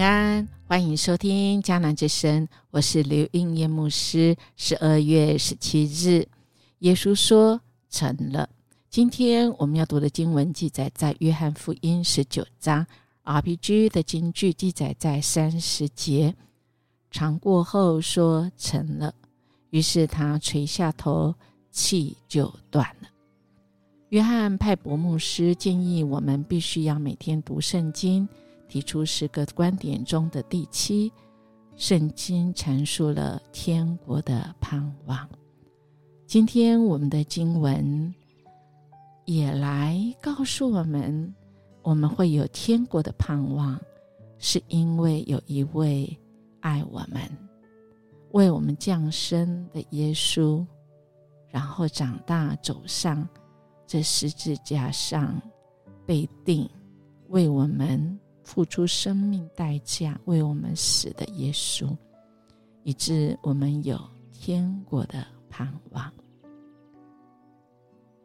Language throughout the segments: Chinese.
安，欢迎收听迦南之声，我是刘应叶牧师。十二月十七日，耶稣说成了。今天我们要读的经文记载在约翰福音十九章，RPG 的经句记载在三十节。尝过后说成了，于是他垂下头，气就断了。约翰派伯牧师建议我们必须要每天读圣经。提出十个观点中的第七，圣经阐述了天国的盼望。今天我们的经文也来告诉我们，我们会有天国的盼望，是因为有一位爱我们、为我们降生的耶稣，然后长大走上这十字架上被定，为我们。付出生命代价为我们死的耶稣，以致我们有天国的盼望。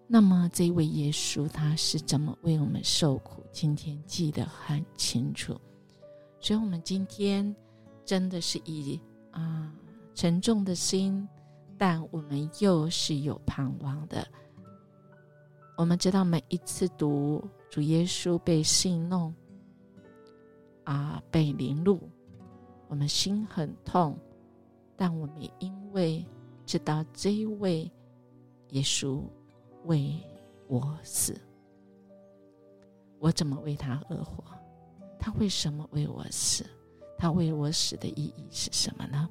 那么，这位耶稣他是怎么为我们受苦？今天记得很清楚。所以，我们今天真的是以啊沉重的心，但我们又是有盼望的。我们知道，每一次读主耶稣被戏弄。啊，被凌辱，我们心很痛，但我们因为知道这一位耶稣为我死，我怎么为他而活？他为什么为我死？他为我死的意义是什么呢？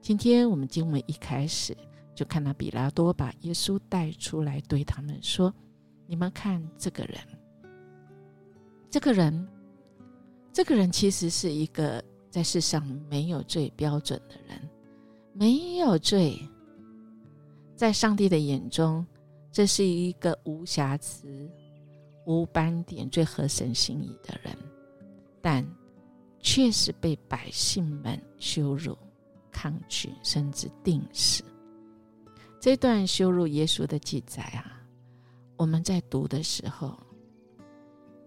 今天我们经文一开始就看到比拉多把耶稣带出来，对他们说：“你们看这个人，这个人。”这个人其实是一个在世上没有最标准的人，没有罪，在上帝的眼中，这是一个无瑕疵、无斑点、最合神心意的人，但确实被百姓们羞辱、抗拒，甚至定死。这段羞辱耶稣的记载啊，我们在读的时候。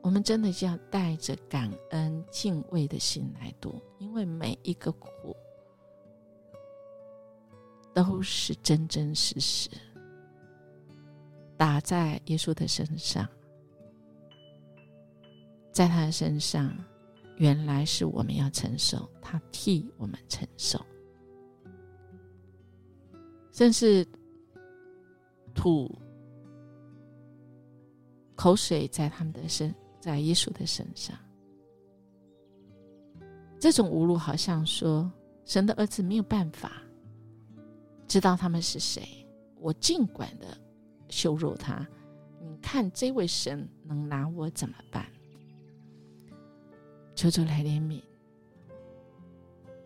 我们真的要带着感恩、敬畏的心来读，因为每一个苦都是真真实实打在耶稣的身上，在他的身上，原来是我们要承受，他替我们承受，甚至吐口水在他们的身。在耶稣的身上，这种侮辱好像说神的儿子没有办法知道他们是谁。我尽管的羞辱他，你看这位神能拿我怎么办？求主来怜悯，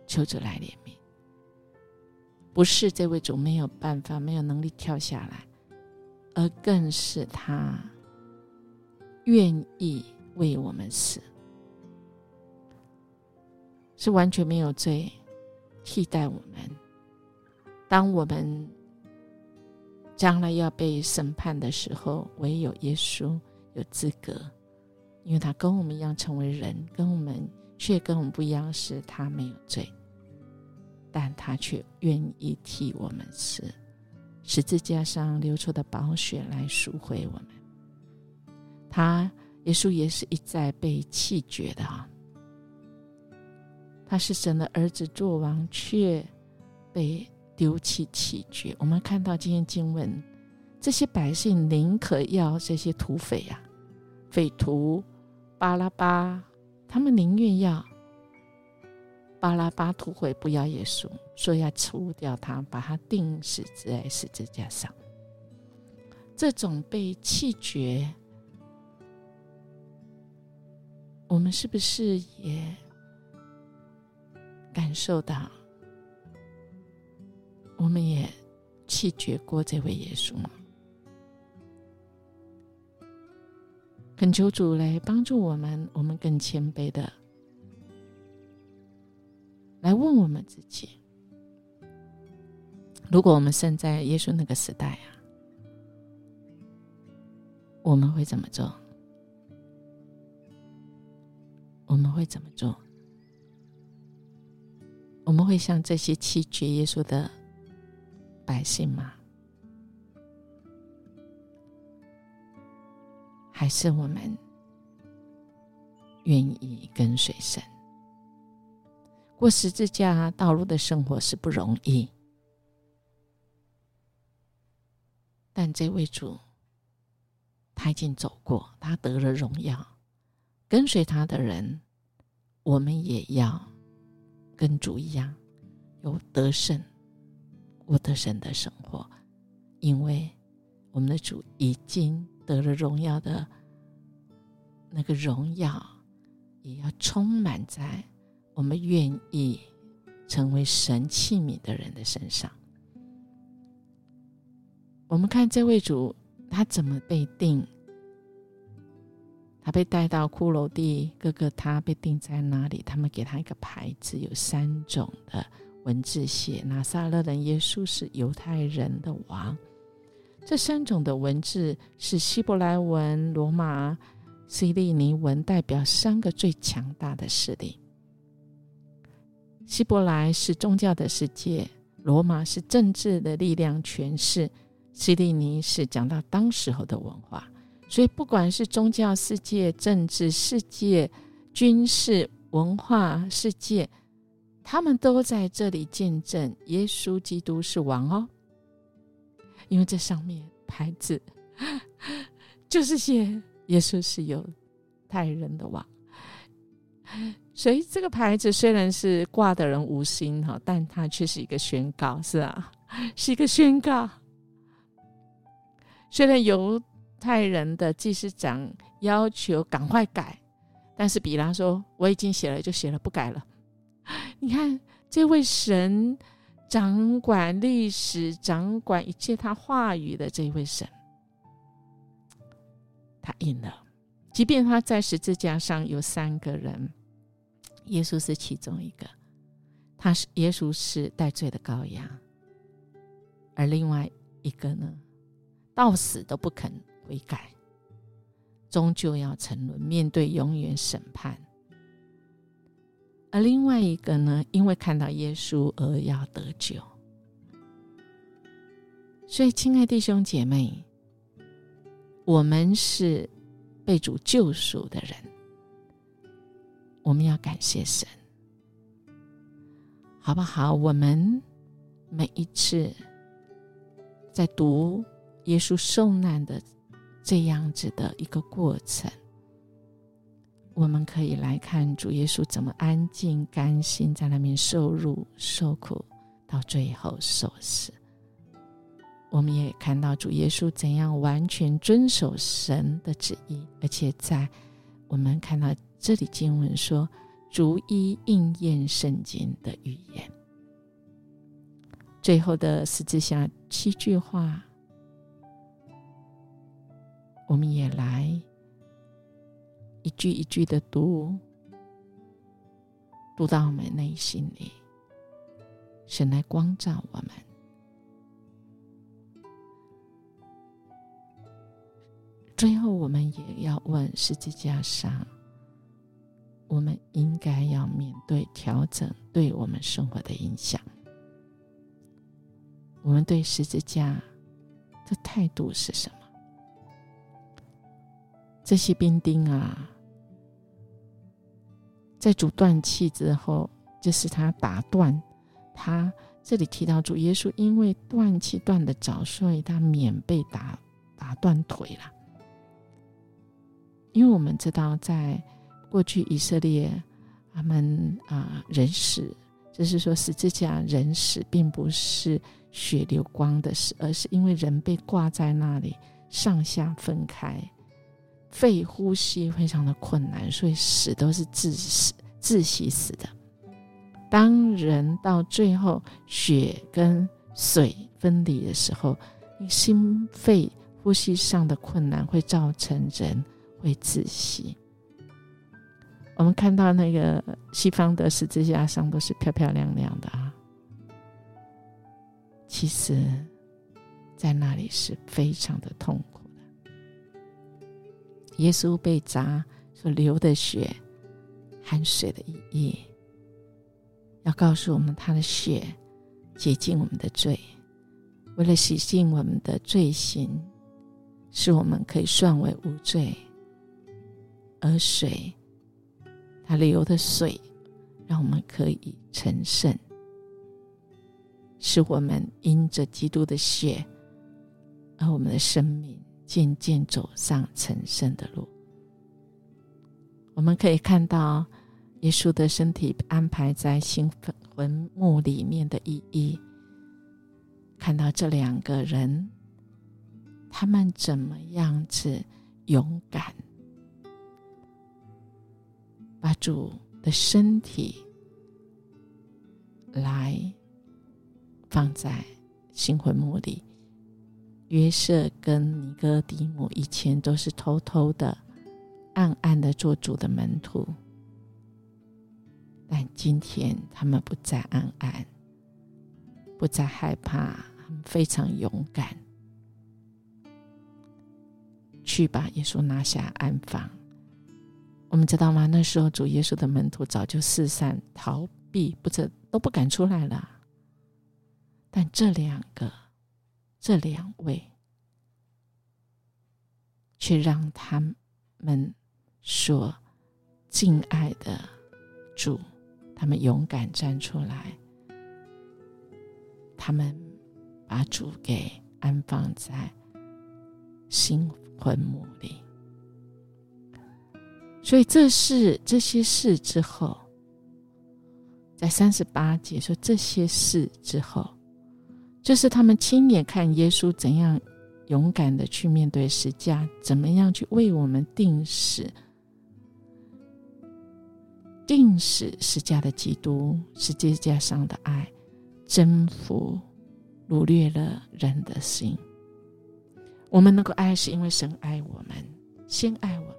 求主来怜悯。不是这位主没有办法、没有能力跳下来，而更是他。愿意为我们死，是完全没有罪替代我们。当我们将来要被审判的时候，唯有耶稣有资格，因为他跟我们一样成为人，跟我们却跟我们不一样，是他没有罪，但他却愿意替我们死，十字架上流出的宝血来赎回我们。他耶稣也是一再被弃绝的啊！他是神的儿子做王，却被丢弃弃绝。我们看到今天经文，这些百姓宁可要这些土匪呀、匪徒巴拉巴，他们宁愿要巴拉巴土匪，不要耶稣，说要除掉他，把他钉死在十字架上。这种被弃绝。我们是不是也感受到？我们也弃绝过这位耶稣吗？恳求主来帮助我们，我们更谦卑的来问我们自己：如果我们生在耶稣那个时代啊，我们会怎么做？我们会怎么做？我们会像这些弃绝耶稣的百姓吗？还是我们愿意跟随神？过十字架道路的生活是不容易，但这位主他已经走过，他得了荣耀。跟随他的人，我们也要跟主一样有得胜、过得胜的生活，因为我们的主已经得了荣耀的那个荣耀，也要充满在。我们愿意成为神器皿的人的身上。我们看这位主，他怎么被定？他被带到骷髅地，哥哥他被定在哪里？他们给他一个牌子，有三种的文字写：拿撒勒人耶稣是犹太人的王。这三种的文字是希伯来文、罗马、希利尼文，代表三个最强大的势力。希伯来是宗教的世界，罗马是政治的力量权势，希利尼是讲到当时候的文化。所以，不管是宗教世界、政治世界、军事文化世界，他们都在这里见证耶稣基督是王哦。因为这上面牌子 就是写耶稣是犹太人的王。所以这个牌子虽然是挂的人无心哈，但它却是一个宣告，是啊，是一个宣告。虽然犹太人的祭司长要求赶快改，但是比拉说我已经写了，就写了，不改了。你看，这位神掌管历史、掌管一切他话语的这位神，他赢了。即便他在十字架上有三个人。耶稣是其中一个，他是耶稣是带罪的羔羊，而另外一个呢，到死都不肯悔改，终究要沉沦，面对永远审判。而另外一个呢，因为看到耶稣而要得救。所以，亲爱弟兄姐妹，我们是被主救赎的人。我们要感谢神，好不好？我们每一次在读耶稣受难的这样子的一个过程，我们可以来看主耶稣怎么安静、甘心在那边受辱、受苦，到最后受死。我们也看到主耶稣怎样完全遵守神的旨意，而且在我们看到。这里经文说，逐一应验圣经的预言。最后的十字架七句话，我们也来一句一句的读，读到我们内心里，神来光照我们。最后，我们也要问十字架上。我们应该要面对调整对我们生活的影响。我们对十字架的态度是什么？这些兵丁啊，在主断气之后，就是他打断他。这里提到主耶稣因为断气断的早，所以他免被打打断腿了。因为我们知道在。过去以色列他们啊人死，就是说十字架人死，并不是血流光的死，而是因为人被挂在那里，上下分开，肺呼吸非常的困难，所以死都是窒息、窒息死的。当人到最后血跟水分离的时候，心肺呼吸上的困难会造成人会窒息。我们看到那个西方的十字架上都是漂漂亮亮的啊，其实，在那里是非常的痛。耶稣被砸所流的血，含水的意义，要告诉我们他的血洁净我们的罪，为了洗净我们的罪行，使我们可以算为无罪。而水，它流的水，让我们可以成圣，使我们因着基督的血，而我们的生命渐渐走上成圣的路。我们可以看到耶稣的身体安排在新坟墓里面的意义，看到这两个人，他们怎么样子勇敢。把主的身体来放在新魂墓里。约瑟跟尼哥底母以前都是偷偷的、暗暗的做主的门徒，但今天他们不再暗暗，不再害怕，非常勇敢，去把耶稣拿下安放。我们知道吗？那时候主耶稣的门徒早就四散逃避，不知都不敢出来了。但这两个，这两位，去让他们所敬爱的主，他们勇敢站出来，他们把主给安放在新坟墓里。所以，这是这些事之后，在三十八节说这些事之后，就是他们亲眼看耶稣怎样勇敢的去面对十架，怎么样去为我们定死，定死十架的基督，十字架上的爱，征服掳掠了人的心。我们能够爱，是因为神爱我们，先爱我们。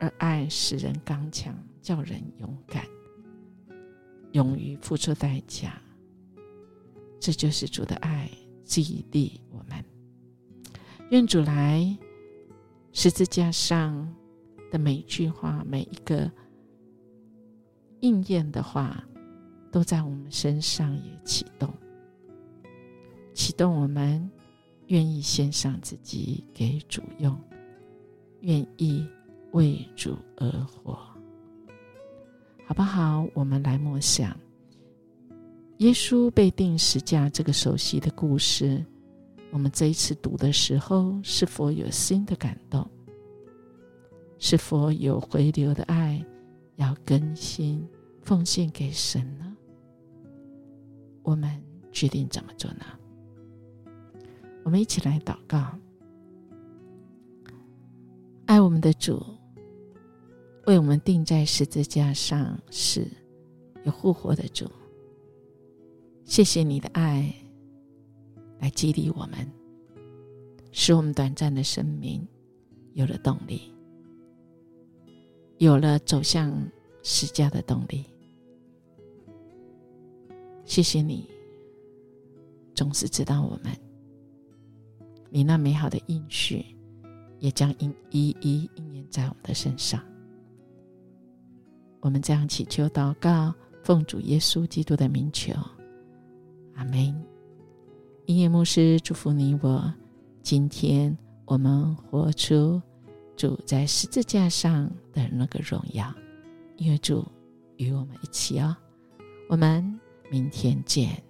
而爱使人刚强，叫人勇敢，勇于付出代价。这就是主的爱，激励我们。愿主来十字架上的每一句话，每一个应验的话，都在我们身上也启动，启动我们愿意献上自己给主用，愿意。为主而活，好不好？我们来默想耶稣被钉十字架这个熟悉的故事。我们这一次读的时候，是否有新的感动？是否有回流的爱要更新奉献给神呢？我们决定怎么做呢？我们一起来祷告，爱我们的主。为我们钉在十字架上是有复活的主，谢谢你的爱来激励我们，使我们短暂的生命有了动力，有了走向十架的动力。谢谢你总是知道我们，你那美好的应许也将应一一应验在我们的身上。我们这样祈求祷告，奉主耶稣基督的名求，阿门。音乐牧师祝福你我。今天我们活出主在十字架上的那个荣耀，因为主与我们一起哦。我们明天见。